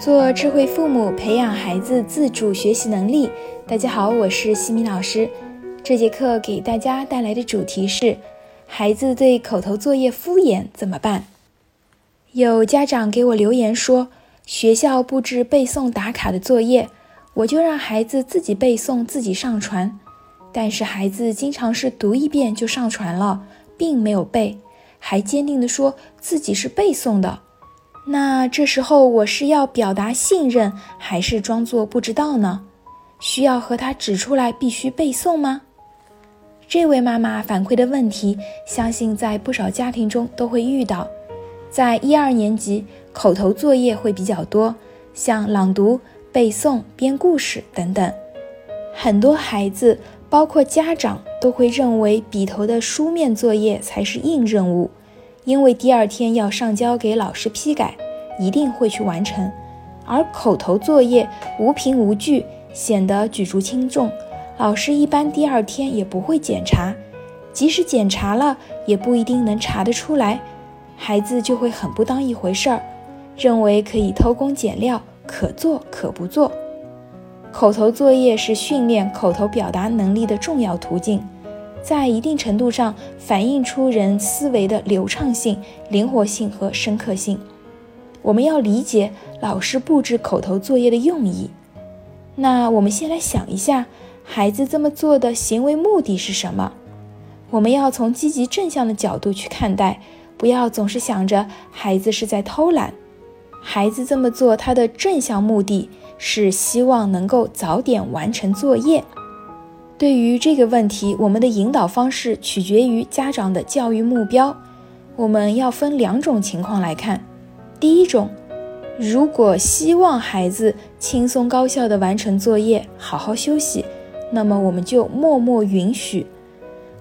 做智慧父母，培养孩子自主学习能力。大家好，我是西米老师。这节课给大家带来的主题是：孩子对口头作业敷衍怎么办？有家长给我留言说，学校布置背诵打卡的作业，我就让孩子自己背诵，自己上传。但是孩子经常是读一遍就上传了，并没有背，还坚定地说自己是背诵的。那这时候我是要表达信任，还是装作不知道呢？需要和他指出来必须背诵吗？这位妈妈反馈的问题，相信在不少家庭中都会遇到。在一二年级，口头作业会比较多，像朗读、背诵、编故事等等。很多孩子，包括家长，都会认为笔头的书面作业才是硬任务。因为第二天要上交给老师批改，一定会去完成。而口头作业无凭无据，显得举足轻重，老师一般第二天也不会检查，即使检查了，也不一定能查得出来。孩子就会很不当一回事儿，认为可以偷工减料，可做可不做。口头作业是训练口头表达能力的重要途径。在一定程度上反映出人思维的流畅性、灵活性和深刻性。我们要理解老师布置口头作业的用意。那我们先来想一下，孩子这么做的行为目的是什么？我们要从积极正向的角度去看待，不要总是想着孩子是在偷懒。孩子这么做，他的正向目的是希望能够早点完成作业。对于这个问题，我们的引导方式取决于家长的教育目标。我们要分两种情况来看。第一种，如果希望孩子轻松高效地完成作业，好好休息，那么我们就默默允许。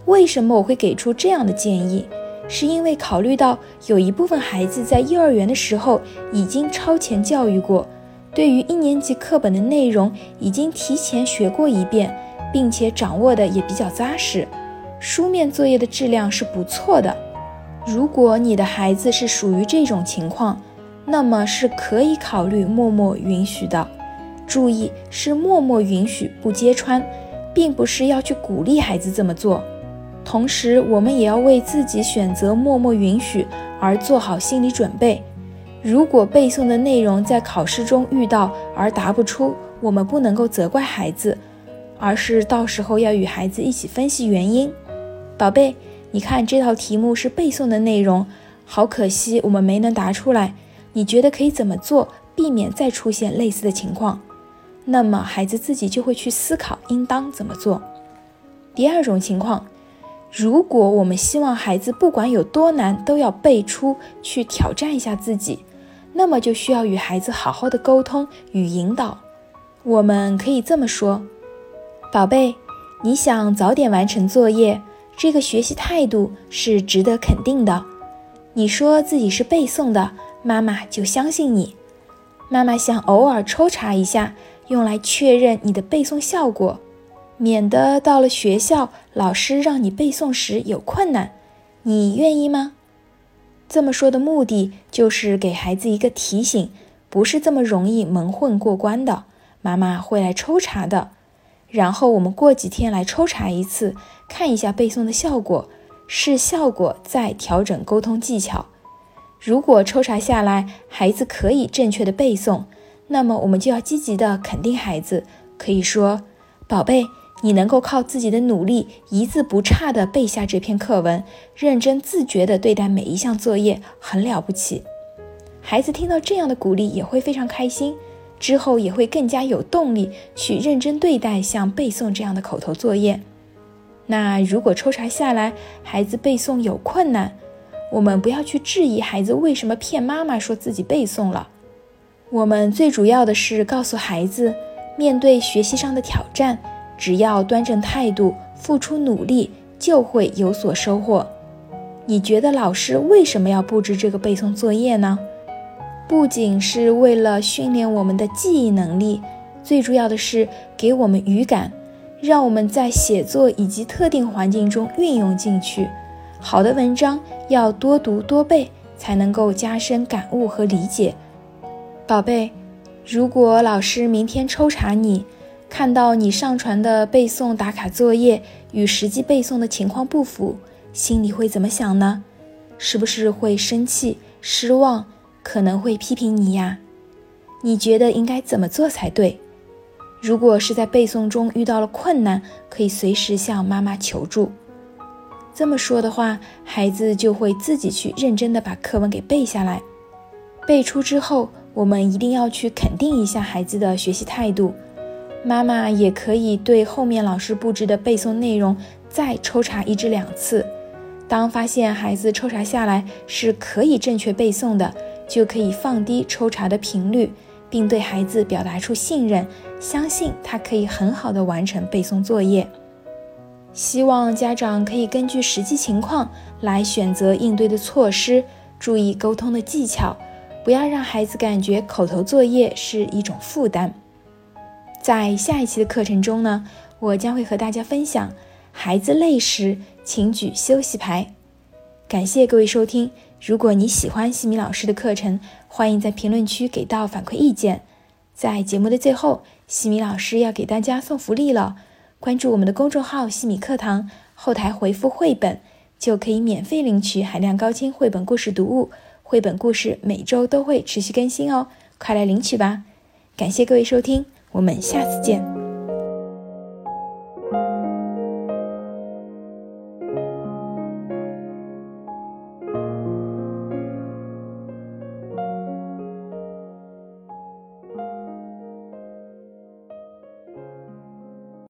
为什么我会给出这样的建议？是因为考虑到有一部分孩子在幼儿园的时候已经超前教育过，对于一年级课本的内容已经提前学过一遍。并且掌握的也比较扎实，书面作业的质量是不错的。如果你的孩子是属于这种情况，那么是可以考虑默默允许的。注意，是默默允许，不揭穿，并不是要去鼓励孩子这么做。同时，我们也要为自己选择默默允许而做好心理准备。如果背诵的内容在考试中遇到而答不出，我们不能够责怪孩子。而是到时候要与孩子一起分析原因。宝贝，你看这道题目是背诵的内容，好可惜我们没能答出来。你觉得可以怎么做，避免再出现类似的情况？那么孩子自己就会去思考应当怎么做。第二种情况，如果我们希望孩子不管有多难都要背出去挑战一下自己，那么就需要与孩子好好的沟通与引导。我们可以这么说。宝贝，你想早点完成作业，这个学习态度是值得肯定的。你说自己是背诵的，妈妈就相信你。妈妈想偶尔抽查一下，用来确认你的背诵效果，免得到了学校老师让你背诵时有困难。你愿意吗？这么说的目的就是给孩子一个提醒，不是这么容易蒙混过关的。妈妈会来抽查的。然后我们过几天来抽查一次，看一下背诵的效果，视效果再调整沟通技巧。如果抽查下来孩子可以正确的背诵，那么我们就要积极的肯定孩子，可以说：“宝贝，你能够靠自己的努力一字不差的背下这篇课文，认真自觉的对待每一项作业，很了不起。”孩子听到这样的鼓励也会非常开心。之后也会更加有动力去认真对待像背诵这样的口头作业。那如果抽查下来孩子背诵有困难，我们不要去质疑孩子为什么骗妈妈说自己背诵了。我们最主要的是告诉孩子，面对学习上的挑战，只要端正态度，付出努力，就会有所收获。你觉得老师为什么要布置这个背诵作业呢？不仅是为了训练我们的记忆能力，最主要的是给我们语感，让我们在写作以及特定环境中运用进去。好的文章要多读多背，才能够加深感悟和理解。宝贝，如果老师明天抽查你，看到你上传的背诵打卡作业与实际背诵的情况不符，心里会怎么想呢？是不是会生气、失望，可能会批评你呀？你觉得应该怎么做才对？如果是在背诵中遇到了困难，可以随时向妈妈求助。这么说的话，孩子就会自己去认真的把课文给背下来。背出之后。我们一定要去肯定一下孩子的学习态度，妈妈也可以对后面老师布置的背诵内容再抽查一至两次。当发现孩子抽查下来是可以正确背诵的，就可以放低抽查的频率，并对孩子表达出信任，相信他可以很好的完成背诵作业。希望家长可以根据实际情况来选择应对的措施，注意沟通的技巧。不要让孩子感觉口头作业是一种负担。在下一期的课程中呢，我将会和大家分享，孩子累时请举休息牌。感谢各位收听。如果你喜欢西米老师的课程，欢迎在评论区给到反馈意见。在节目的最后，西米老师要给大家送福利了。关注我们的公众号“西米课堂”，后台回复“绘本”，就可以免费领取海量高清绘本故事读物。绘本故事每周都会持续更新哦，快来领取吧！感谢各位收听，我们下次见。